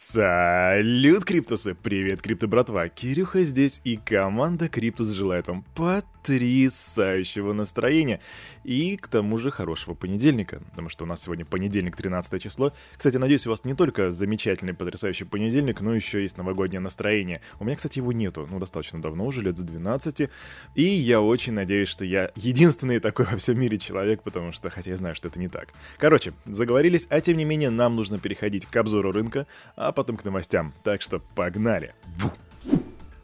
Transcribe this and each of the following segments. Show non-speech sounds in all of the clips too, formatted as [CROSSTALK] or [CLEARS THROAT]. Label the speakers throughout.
Speaker 1: Салют, Криптусы! Привет, Крипто братва! Кирюха здесь, и команда Криптус желает вам потрясающего настроения и, к тому же, хорошего понедельника, потому что у нас сегодня понедельник, 13 число. Кстати, надеюсь, у вас не только замечательный, потрясающий понедельник, но еще есть новогоднее настроение. У меня, кстати, его нету, ну, достаточно давно уже, лет с 12, и я очень надеюсь, что я единственный такой во всем мире человек, потому что, хотя я знаю, что это не так. Короче, заговорились, а тем не менее, нам нужно переходить к обзору рынка, а потом к новостям. Так что погнали. Ву.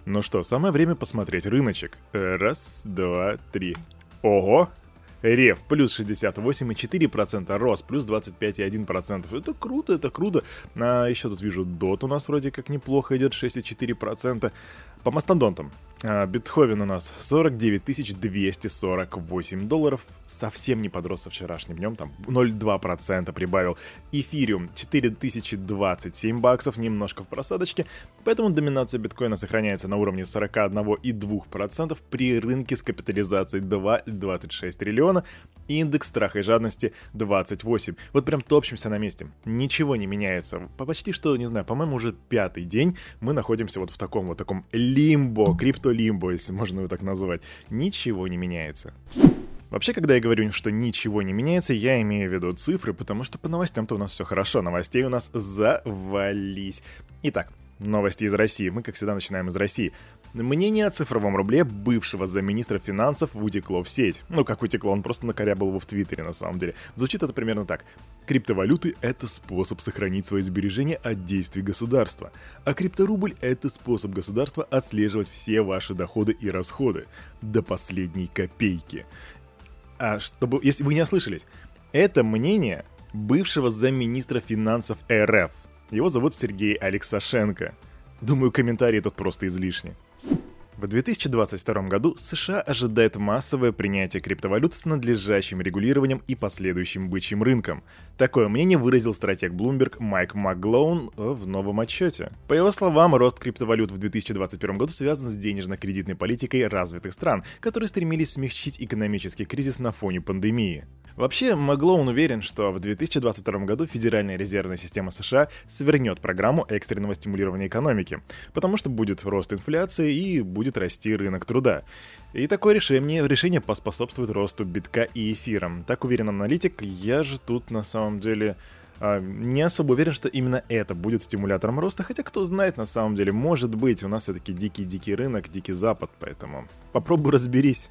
Speaker 1: Ну что, самое время посмотреть рыночек. Раз, два, три. Ого! Рев плюс 68,4%, Рос плюс 25,1%. Это круто, это круто. А еще тут вижу Дот у нас вроде как неплохо идет, 6,4%. По мастодонтам. А, Битховен у нас 49 248 долларов. Совсем не подрос со вчерашним днем, там 0,2% прибавил. Эфириум 4027 баксов, немножко в просадочке. Поэтому доминация биткоина сохраняется на уровне 41,2% при рынке с капитализацией 2,26 триллиона. И индекс страха и жадности 28. Вот прям топчемся на месте. Ничего не меняется. Почти что, не знаю, по-моему, уже пятый день мы находимся вот в таком вот таком лимбо, крипто-лимбо, если можно его так назвать. Ничего не меняется. Вообще, когда я говорю, что ничего не меняется, я имею в виду цифры, потому что по новостям-то у нас все хорошо, новостей у нас завались. Итак, новости из России. Мы, как всегда, начинаем из России. Мнение о цифровом рубле бывшего замминистра финансов утекло в сеть. Ну, как утекло, он просто накорябал его в Твиттере, на самом деле. Звучит это примерно так. Криптовалюты — это способ сохранить свои сбережения от действий государства. А крипторубль — это способ государства отслеживать все ваши доходы и расходы. До последней копейки. А чтобы, если вы не ослышались, это мнение бывшего замминистра финансов РФ. Его зовут Сергей Алексашенко. Думаю, комментарии тут просто излишни. В 2022 году США ожидает массовое принятие криптовалют с надлежащим регулированием и последующим бычьим рынком. Такое мнение выразил стратег Bloomberg Майк Маклоун в новом отчете. По его словам, рост криптовалют в 2021 году связан с денежно-кредитной политикой развитых стран, которые стремились смягчить экономический кризис на фоне пандемии. Вообще, Маглоун уверен, что в 2022 году Федеральная резервная система США свернет программу экстренного стимулирования экономики, потому что будет рост инфляции и будет расти рынок труда. И такое решение, решение поспособствует росту битка и эфира. Так уверен аналитик, я же тут на самом деле а, не особо уверен, что именно это будет стимулятором роста, хотя кто знает на самом деле, может быть, у нас все-таки дикий-дикий рынок, дикий запад, поэтому попробуй разберись.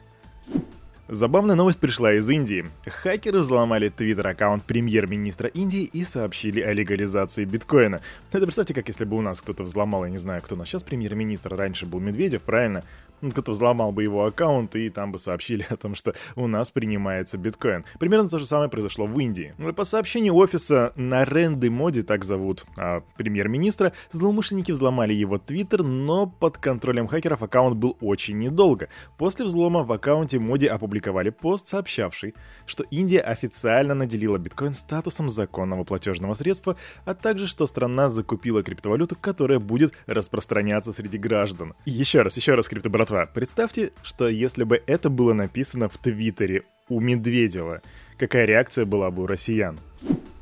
Speaker 1: Забавная новость пришла из Индии. Хакеры взломали твиттер-аккаунт премьер-министра Индии и сообщили о легализации биткоина. Это представьте, как если бы у нас кто-то взломал, я не знаю, кто у нас сейчас премьер-министр, раньше был Медведев, правильно? Кто-то взломал бы его аккаунт, и там бы сообщили [LAUGHS] о том, что у нас принимается биткоин. Примерно то же самое произошло в Индии. По сообщению офиса Наренды Моди, так зовут а, премьер-министра, злоумышленники взломали его твиттер, но под контролем хакеров аккаунт был очень недолго. После взлома в аккаунте Моди опубликовали пост, сообщавший, что Индия официально наделила биткоин статусом законного платежного средства, а также что страна закупила криптовалюту, которая будет распространяться среди граждан. И еще раз, еще раз, криптобратва, братва, представьте, что если бы это было написано в Твиттере у Медведева, какая реакция была бы у россиян?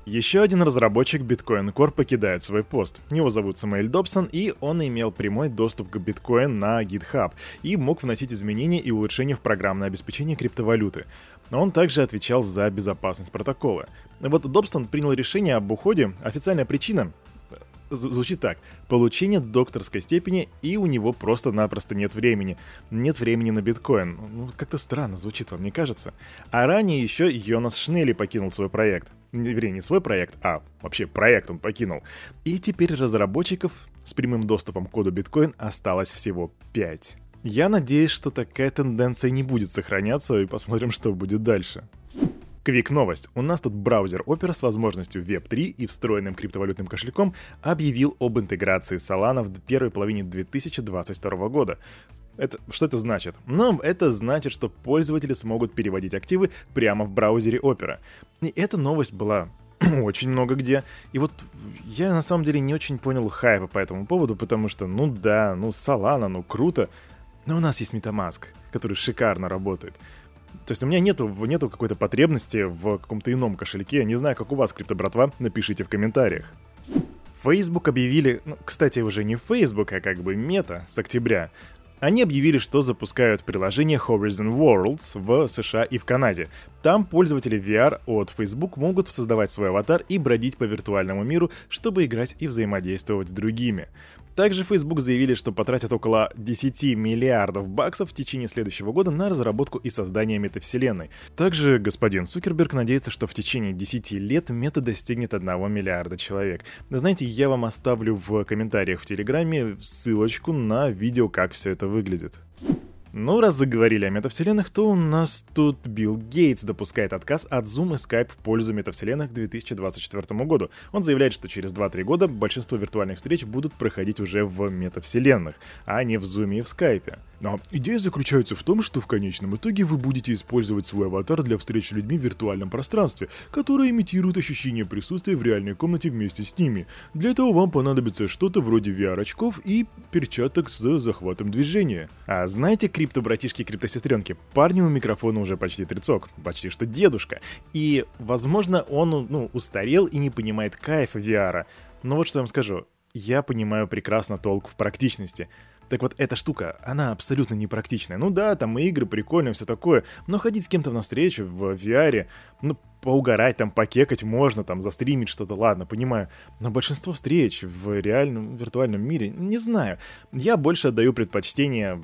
Speaker 1: Еще один разработчик Bitcoin Core покидает свой пост. Его зовут Самуэль Добсон, и он имел прямой доступ к Bitcoin на GitHub и мог вносить изменения и улучшения в программное обеспечение криптовалюты. Он также отвечал за безопасность протокола. Вот Добсон принял решение об уходе. Официальная причина звучит так. Получение докторской степени, и у него просто-напросто нет времени. Нет времени на биткоин. Ну, как-то странно звучит вам, не кажется? А ранее еще Йонас Шнелли покинул свой проект. Вернее, не свой проект, а вообще проект он покинул. И теперь разработчиков с прямым доступом к коду биткоин осталось всего 5. Я надеюсь, что такая тенденция не будет сохраняться, и посмотрим, что будет дальше. Квик новость. У нас тут браузер Opera с возможностью Web3 и встроенным криптовалютным кошельком объявил об интеграции Solana в первой половине 2022 года. Это, что это значит? Ну, это значит, что пользователи смогут переводить активы прямо в браузере Opera. И эта новость была [CLEARS THROAT] очень много где. И вот я на самом деле не очень понял хайпа по этому поводу, потому что, ну да, ну Solana, ну круто. Но у нас есть MetaMask, который шикарно работает. То есть у меня нету, нету какой-то потребности в каком-то ином кошельке. Я не знаю, как у вас, крипто братва, напишите в комментариях. Facebook объявили, ну, кстати, уже не Facebook, а как бы мета с октября, они объявили, что запускают приложение Horizon Worlds в США и в Канаде. Там пользователи VR от Facebook могут создавать свой аватар и бродить по виртуальному миру, чтобы играть и взаимодействовать с другими. Также Facebook заявили, что потратят около 10 миллиардов баксов в течение следующего года на разработку и создание метавселенной. Также господин Цукерберг надеется, что в течение 10 лет мета достигнет 1 миллиарда человек. Знаете, я вам оставлю в комментариях в Телеграме ссылочку на видео, как все это выглядит. Ну, раз заговорили о метавселенных, то у нас тут Билл Гейтс допускает отказ от Zoom и Skype в пользу метавселенных к 2024 году. Он заявляет, что через 2-3 года большинство виртуальных встреч будут проходить уже в метавселенных, а не в Zoom и в Skype. А идея заключается в том, что в конечном итоге вы будете использовать свой аватар для встреч с людьми в виртуальном пространстве, которое имитирует ощущение присутствия в реальной комнате вместе с ними. Для этого вам понадобится что-то вроде VR-очков и перчаток с захватом движения. А знаете, крипто-братишки крипто-сестренки, парню у микрофона уже почти трицок, почти что дедушка. И, возможно, он, ну, устарел и не понимает кайфа VR. Но вот что я вам скажу, я понимаю прекрасно толк в практичности. Так вот, эта штука, она абсолютно непрактичная. Ну да, там игры прикольные, все такое, но ходить с кем-то на встречу в VR, ну, поугарать, там, покекать можно, там, застримить что-то, ладно, понимаю. Но большинство встреч в реальном, виртуальном мире, не знаю. Я больше отдаю предпочтение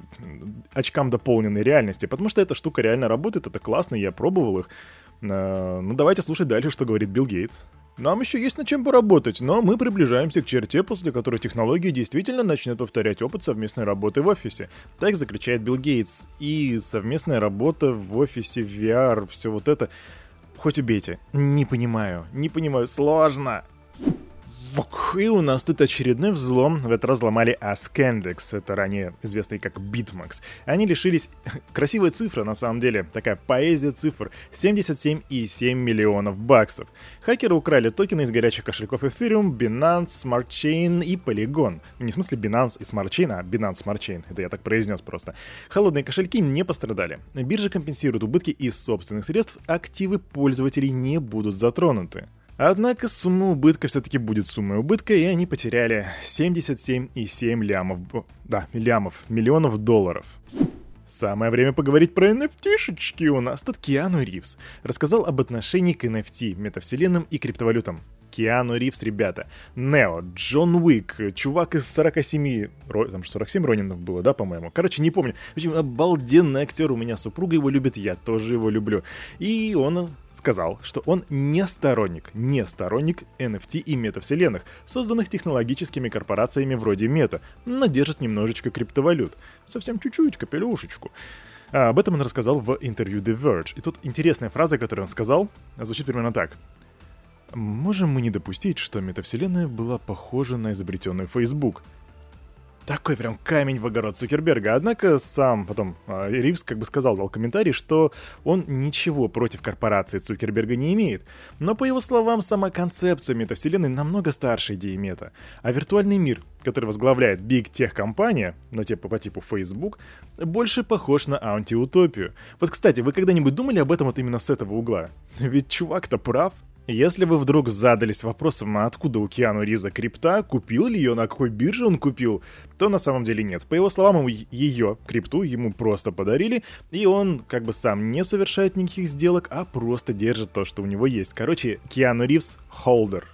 Speaker 1: очкам дополненной реальности, потому что эта штука реально работает, это классно, я пробовал их. Э, ну, давайте слушать дальше, что говорит Билл Гейтс. Нам еще есть над чем поработать, но мы приближаемся к черте, после которой технология действительно начнет повторять опыт совместной работы в офисе. Так заключает Билл Гейтс. И совместная работа в офисе, VR, все вот это... Хоть убейте. Не понимаю. Не понимаю. Сложно. И у нас тут очередной взлом. В этот раз взломали Ascendex, это ранее известный как Bitmax. Они лишились... [LAUGHS] Красивая цифра, на самом деле, такая поэзия цифр. 77,7 миллионов баксов. Хакеры украли токены из горячих кошельков Ethereum, Binance, Smart Chain и Polygon. Не в смысле Binance и Smart Chain, а Binance Smart Chain. Это я так произнес просто. Холодные кошельки не пострадали. Биржа компенсирует убытки из собственных средств, активы пользователей не будут затронуты. Однако сумма убытка все-таки будет суммой убытка, и они потеряли 77,7 лямов, да, лямов, миллионов долларов. Самое время поговорить про NFT-шечки. У нас тут Киану Ривз рассказал об отношении к NFT, метавселенным и криптовалютам. Киану Ривз, ребята. Нео, Джон Уик, чувак из 47... Там же 47 Ронинов было, да, по-моему? Короче, не помню. В общем, обалденный актер. У меня супруга его любит, я тоже его люблю. И он сказал, что он не сторонник, не сторонник NFT и метавселенных, созданных технологическими корпорациями вроде Мета, но держит немножечко криптовалют. Совсем чуть-чуть, капелюшечку. А об этом он рассказал в интервью The Verge. И тут интересная фраза, которую он сказал, звучит примерно так. Можем мы не допустить, что метавселенная была похожа на изобретенный Facebook? Такой прям камень в огород Цукерберга. Однако сам потом э, Ривз как бы сказал, дал комментарий, что он ничего против корпорации Цукерберга не имеет. Но по его словам, сама концепция метавселенной намного старше идеи мета. А виртуальный мир, который возглавляет Big Tech компания, на типа по типу Facebook, больше похож на антиутопию. Вот, кстати, вы когда-нибудь думали об этом вот именно с этого угла? [LAUGHS] Ведь чувак-то прав. Если вы вдруг задались вопросом, а откуда у Киану Риза крипта, купил ли ее, на какой бирже он купил, то на самом деле нет. По его словам, ее, крипту, ему просто подарили, и он как бы сам не совершает никаких сделок, а просто держит то, что у него есть. Короче, Киану Ривз — холдер.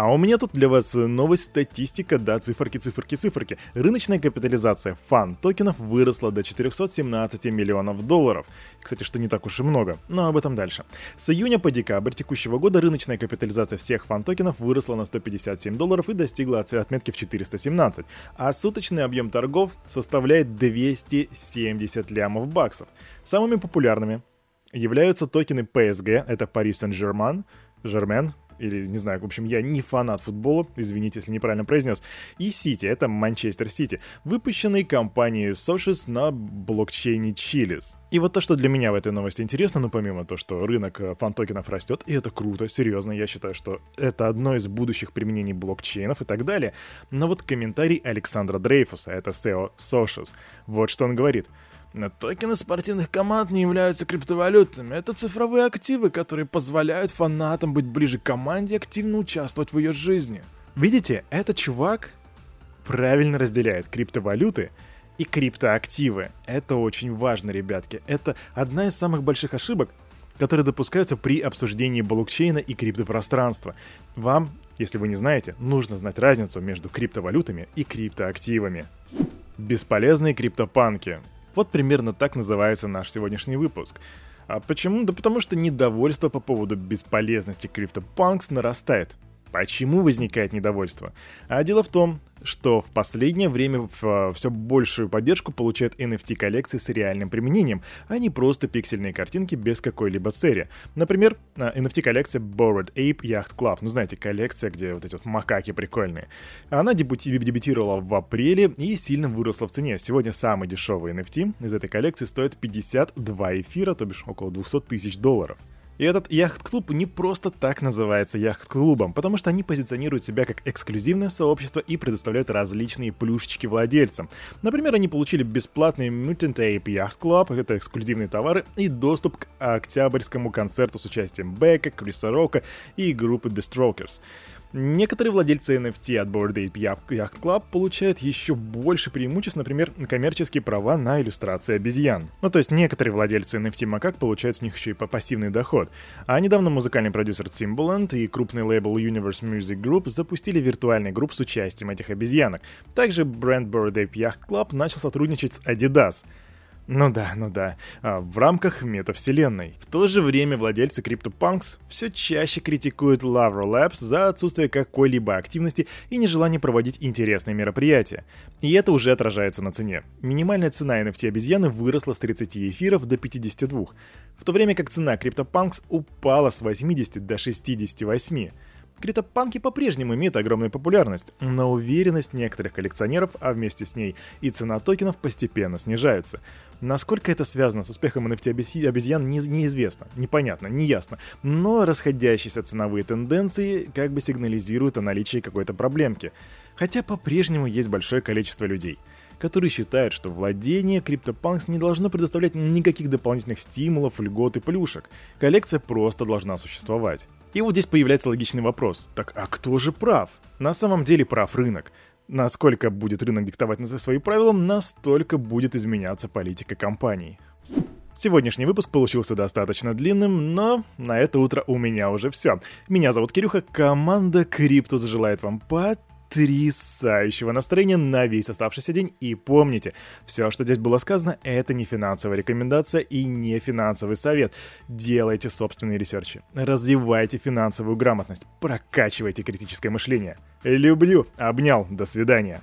Speaker 1: А у меня тут для вас новость статистика, да, циферки, циферки, циферки. Рыночная капитализация фан токенов выросла до 417 миллионов долларов. Кстати, что не так уж и много, но об этом дальше. С июня по декабрь текущего года рыночная капитализация всех фан токенов выросла на 157 долларов и достигла отметки в 417, а суточный объем торгов составляет 270 лямов баксов. Самыми популярными являются токены PSG, это Paris Saint-Germain, Germain, или не знаю, в общем, я не фанат футбола, извините, если неправильно произнес, и Сити, это Манчестер Сити, выпущенные компанией Socios на блокчейне Chiliz. И вот то, что для меня в этой новости интересно, ну помимо того, что рынок э, фан-токенов растет, и это круто, серьезно, я считаю, что это одно из будущих применений блокчейнов и так далее, но вот комментарий Александра Дрейфуса, это SEO Socios, вот что он говорит — но токены спортивных команд не являются криптовалютами. Это цифровые активы, которые позволяют фанатам быть ближе к команде и активно участвовать в ее жизни. Видите, этот чувак правильно разделяет криптовалюты и криптоактивы. Это очень важно, ребятки. Это одна из самых больших ошибок, которые допускаются при обсуждении блокчейна и криптопространства. Вам, если вы не знаете, нужно знать разницу между криптовалютами и криптоактивами. Бесполезные криптопанки. Вот примерно так называется наш сегодняшний выпуск. А почему? Да потому что недовольство по поводу бесполезности криптопанкс нарастает. Почему возникает недовольство? А дело в том, что в последнее время в, все большую поддержку получают NFT-коллекции с реальным применением, а не просто пиксельные картинки без какой-либо цели. Например, NFT-коллекция Bored Ape Yacht Club. Ну, знаете, коллекция, где вот эти вот макаки прикольные. Она дебюти- дебютировала в апреле и сильно выросла в цене. Сегодня самый дешевый NFT из этой коллекции стоит 52 эфира, то бишь около 200 тысяч долларов. И этот яхт-клуб не просто так называется яхт-клубом, потому что они позиционируют себя как эксклюзивное сообщество и предоставляют различные плюшечки владельцам. Например, они получили бесплатный Mutant Ape Yacht Club, это эксклюзивные товары, и доступ к октябрьскому концерту с участием Бека, Криса Рока и группы The Strokers. Некоторые владельцы NFT от Bored Ape Yacht Club получают еще больше преимуществ, например, коммерческие права на иллюстрации обезьян. Ну, то есть некоторые владельцы NFT макак получают с них еще и по пассивный доход. А недавно музыкальный продюсер Timbaland и крупный лейбл Universe Music Group запустили виртуальный групп с участием этих обезьянок. Также бренд Bored Ape Yacht Club начал сотрудничать с Adidas. Ну да, ну да, а, в рамках метавселенной. В то же время владельцы CryptoPunks все чаще критикуют Lavro Labs за отсутствие какой-либо активности и нежелание проводить интересные мероприятия. И это уже отражается на цене. Минимальная цена NFT обезьяны выросла с 30 эфиров до 52, в то время как цена CryptoPunks упала с 80 до 68. Криптопанки по-прежнему имеют огромную популярность, но уверенность некоторых коллекционеров, а вместе с ней и цена токенов постепенно снижаются. Насколько это связано с успехом NFT обезьян, не, неизвестно, непонятно, неясно. Но расходящиеся ценовые тенденции как бы сигнализируют о наличии какой-то проблемки. Хотя по-прежнему есть большое количество людей – которые считают, что владение CryptoPunks не должно предоставлять никаких дополнительных стимулов, льгот и плюшек. Коллекция просто должна существовать. И вот здесь появляется логичный вопрос. Так а кто же прав? На самом деле прав рынок. Насколько будет рынок диктовать свои правила, настолько будет изменяться политика компаний. Сегодняшний выпуск получился достаточно длинным, но на это утро у меня уже все. Меня зовут Кирюха, команда Криптус желает вам под потрясающего настроения на весь оставшийся день. И помните, все, что здесь было сказано, это не финансовая рекомендация и не финансовый совет. Делайте собственные research и, развивайте финансовую грамотность, прокачивайте критическое мышление. Люблю, обнял, до свидания.